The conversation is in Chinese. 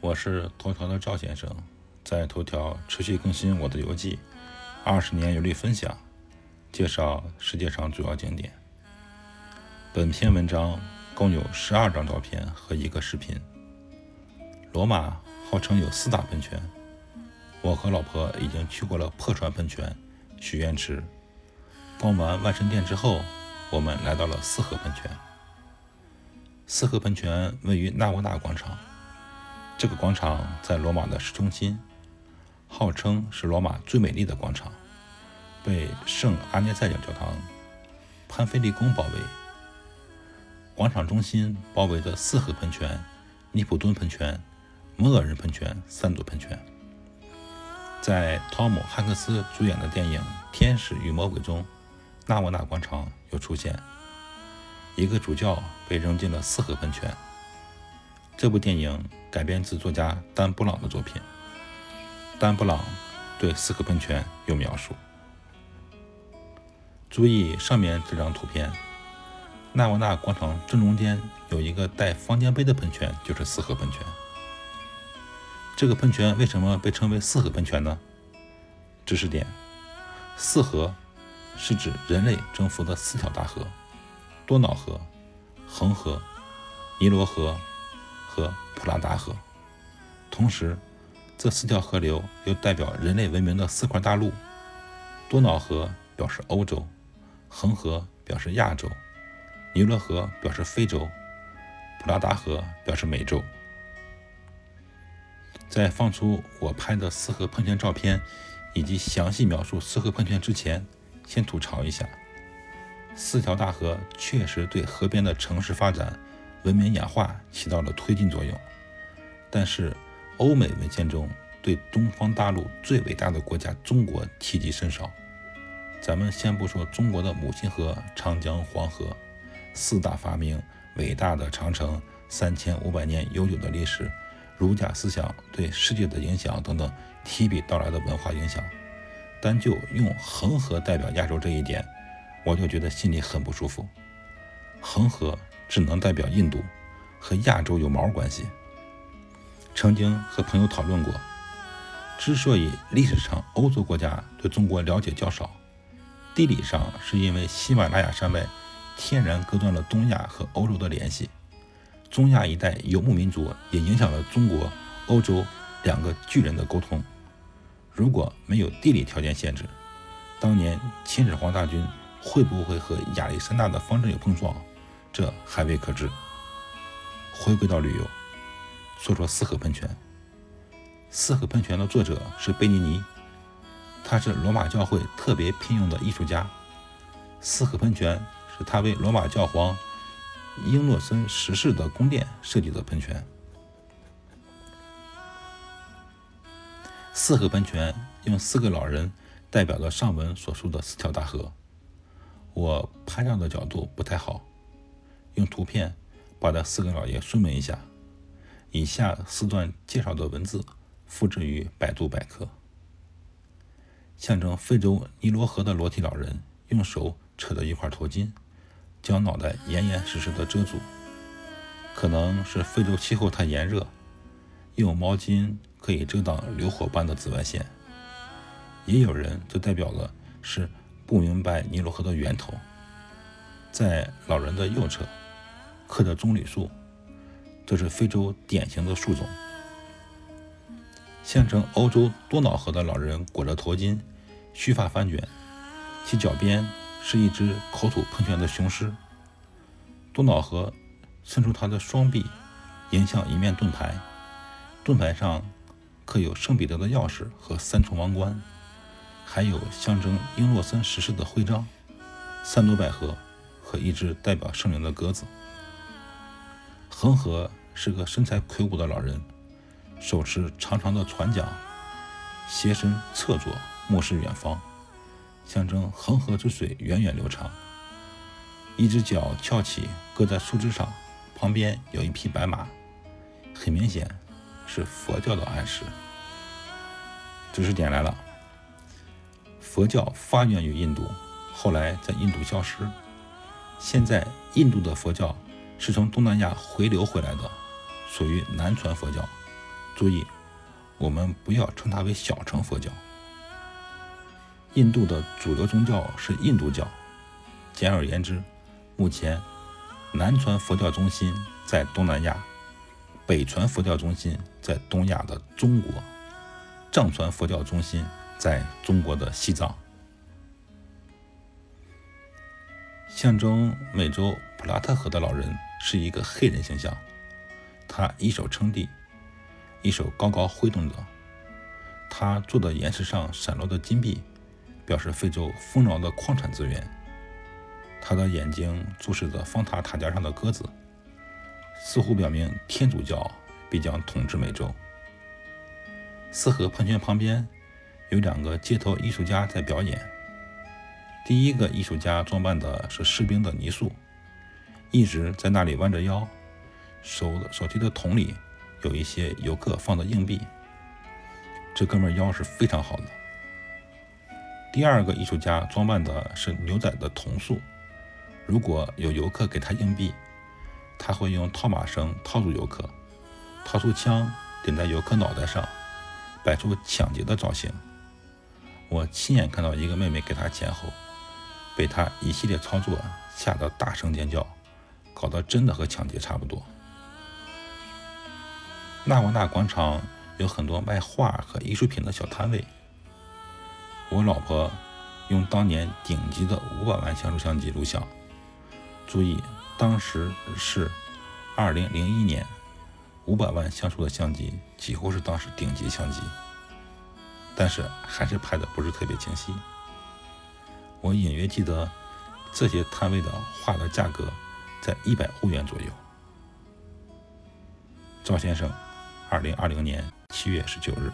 我是头条的赵先生，在头条持续更新我的游记，二十年游历分享，介绍世界上主要景点。本篇文章共有十二张照片和一个视频。罗马号称有四大喷泉，我和老婆已经去过了破船喷泉、许愿池。逛完万神殿之后，我们来到了四合喷泉。四合喷泉位于纳沃纳广场。这个广场在罗马的市中心，号称是罗马最美丽的广场，被圣阿涅塞教教堂、潘菲利宫包围。广场中心包围着四合喷泉、尼普顿喷泉、摩尔人喷泉三座喷泉。在汤姆·汉克斯主演的电影《天使与魔鬼》中，纳沃纳广场有出现，一个主教被扔进了四合喷泉。这部电影改编自作家丹·布朗的作品。丹·布朗对四合喷泉有描述。注意上面这张图片，纳瓦纳广场正中间有一个带方尖碑的喷泉，就是四合喷泉。这个喷泉为什么被称为四合喷泉呢？知识点：四合是指人类征服的四条大河：多瑙河、恒河、尼罗河。和普拉达河，同时，这四条河流又代表人类文明的四块大陆：多瑙河表示欧洲，恒河表示亚洲，尼罗河表示非洲，普拉达河表示美洲。在放出我拍的四河喷泉照片以及详细描述四河喷泉之前，先吐槽一下：四条大河确实对河边的城市发展。文明演化起到了推进作用，但是欧美文献中对东方大陆最伟大的国家中国提及甚少。咱们先不说中国的母亲河长江、黄河，四大发明、伟大的长城、三千五百年悠久的历史、儒家思想对世界的影响等等提笔到来的文化影响，单就用恒河代表亚洲这一点，我就觉得心里很不舒服。恒河。只能代表印度，和亚洲有毛关系？曾经和朋友讨论过，之所以历史上欧洲国家对中国了解较少，地理上是因为喜马拉雅山脉天然隔断了东亚和欧洲的联系，中亚一带游牧民族也影响了中国、欧洲两个巨人的沟通。如果没有地理条件限制，当年秦始皇大军会不会和亚历山大的方阵有碰撞？这还未可知。回归到旅游，说说四合喷泉。四合喷泉的作者是贝尼尼，他是罗马教会特别聘用的艺术家。四合喷泉是他为罗马教皇英诺森十世的宫殿设计的喷泉。四合喷泉用四个老人代表了上文所述的四条大河。我拍照的角度不太好。用图片把这四个老爷说明一下。以下四段介绍的文字复制于百度百科。象征非洲尼罗河的裸体老人用手扯着一块头巾，将脑袋严严实实的遮住。可能是非洲气候太炎热，用毛巾可以遮挡流火般的紫外线。也有人就代表了是不明白尼罗河的源头。在老人的右侧。刻着棕榈树，这是非洲典型的树种。象征欧洲多瑙河的老人裹着头巾，须发翻卷，其脚边是一只口吐喷泉的雄狮。多瑙河伸出他的双臂，迎向一面盾牌，盾牌上刻有圣彼得的钥匙和三重王冠，还有象征英诺森十世的徽章、三朵百合和一只代表圣灵的鸽子。恒河是个身材魁梧的老人，手持长长的船桨，斜身侧坐，目视远方，象征恒河之水源远流长。一只脚翘起，搁在树枝上，旁边有一匹白马，很明显是佛教的暗示。知识点来了：佛教发源于印度，后来在印度消失，现在印度的佛教。是从东南亚回流回来的，属于南传佛教。注意，我们不要称它为小乘佛教。印度的主流宗教是印度教。简而言之，目前南传佛教中心在东南亚，北传佛教中心在东亚的中国，藏传佛教中心在中国的西藏。象征美洲普拉特河的老人是一个黑人形象，他一手撑地，一手高高挥动着，他坐的岩石上闪落的金币。表示非洲丰饶的矿产资源。他的眼睛注视着方塔塔尖上的鸽子，似乎表明天主教必将统治美洲。四河喷泉旁边有两个街头艺术家在表演。第一个艺术家装扮的是士兵的泥塑，一直在那里弯着腰，手手提的桶里有一些游客放的硬币。这哥们腰是非常好的。第二个艺术家装扮的是牛仔的铜塑。如果有游客给他硬币，他会用套马绳套住游客，掏出枪顶在游客脑袋上，摆出抢劫的造型。我亲眼看到一个妹妹给他钱后，被他一系列操作吓得大声尖叫，搞得真的和抢劫差不多。纳瓦纳广场有很多卖画和艺术品的小摊位。我老婆用当年顶级的五百万像素相机录像，注意，当时是二零零一年，五百万像素的相机几乎是当时顶级相机，但是还是拍的不是特别清晰。我隐约记得这些摊位的画的价格在一百欧元左右。赵先生，二零二零年七月十九日。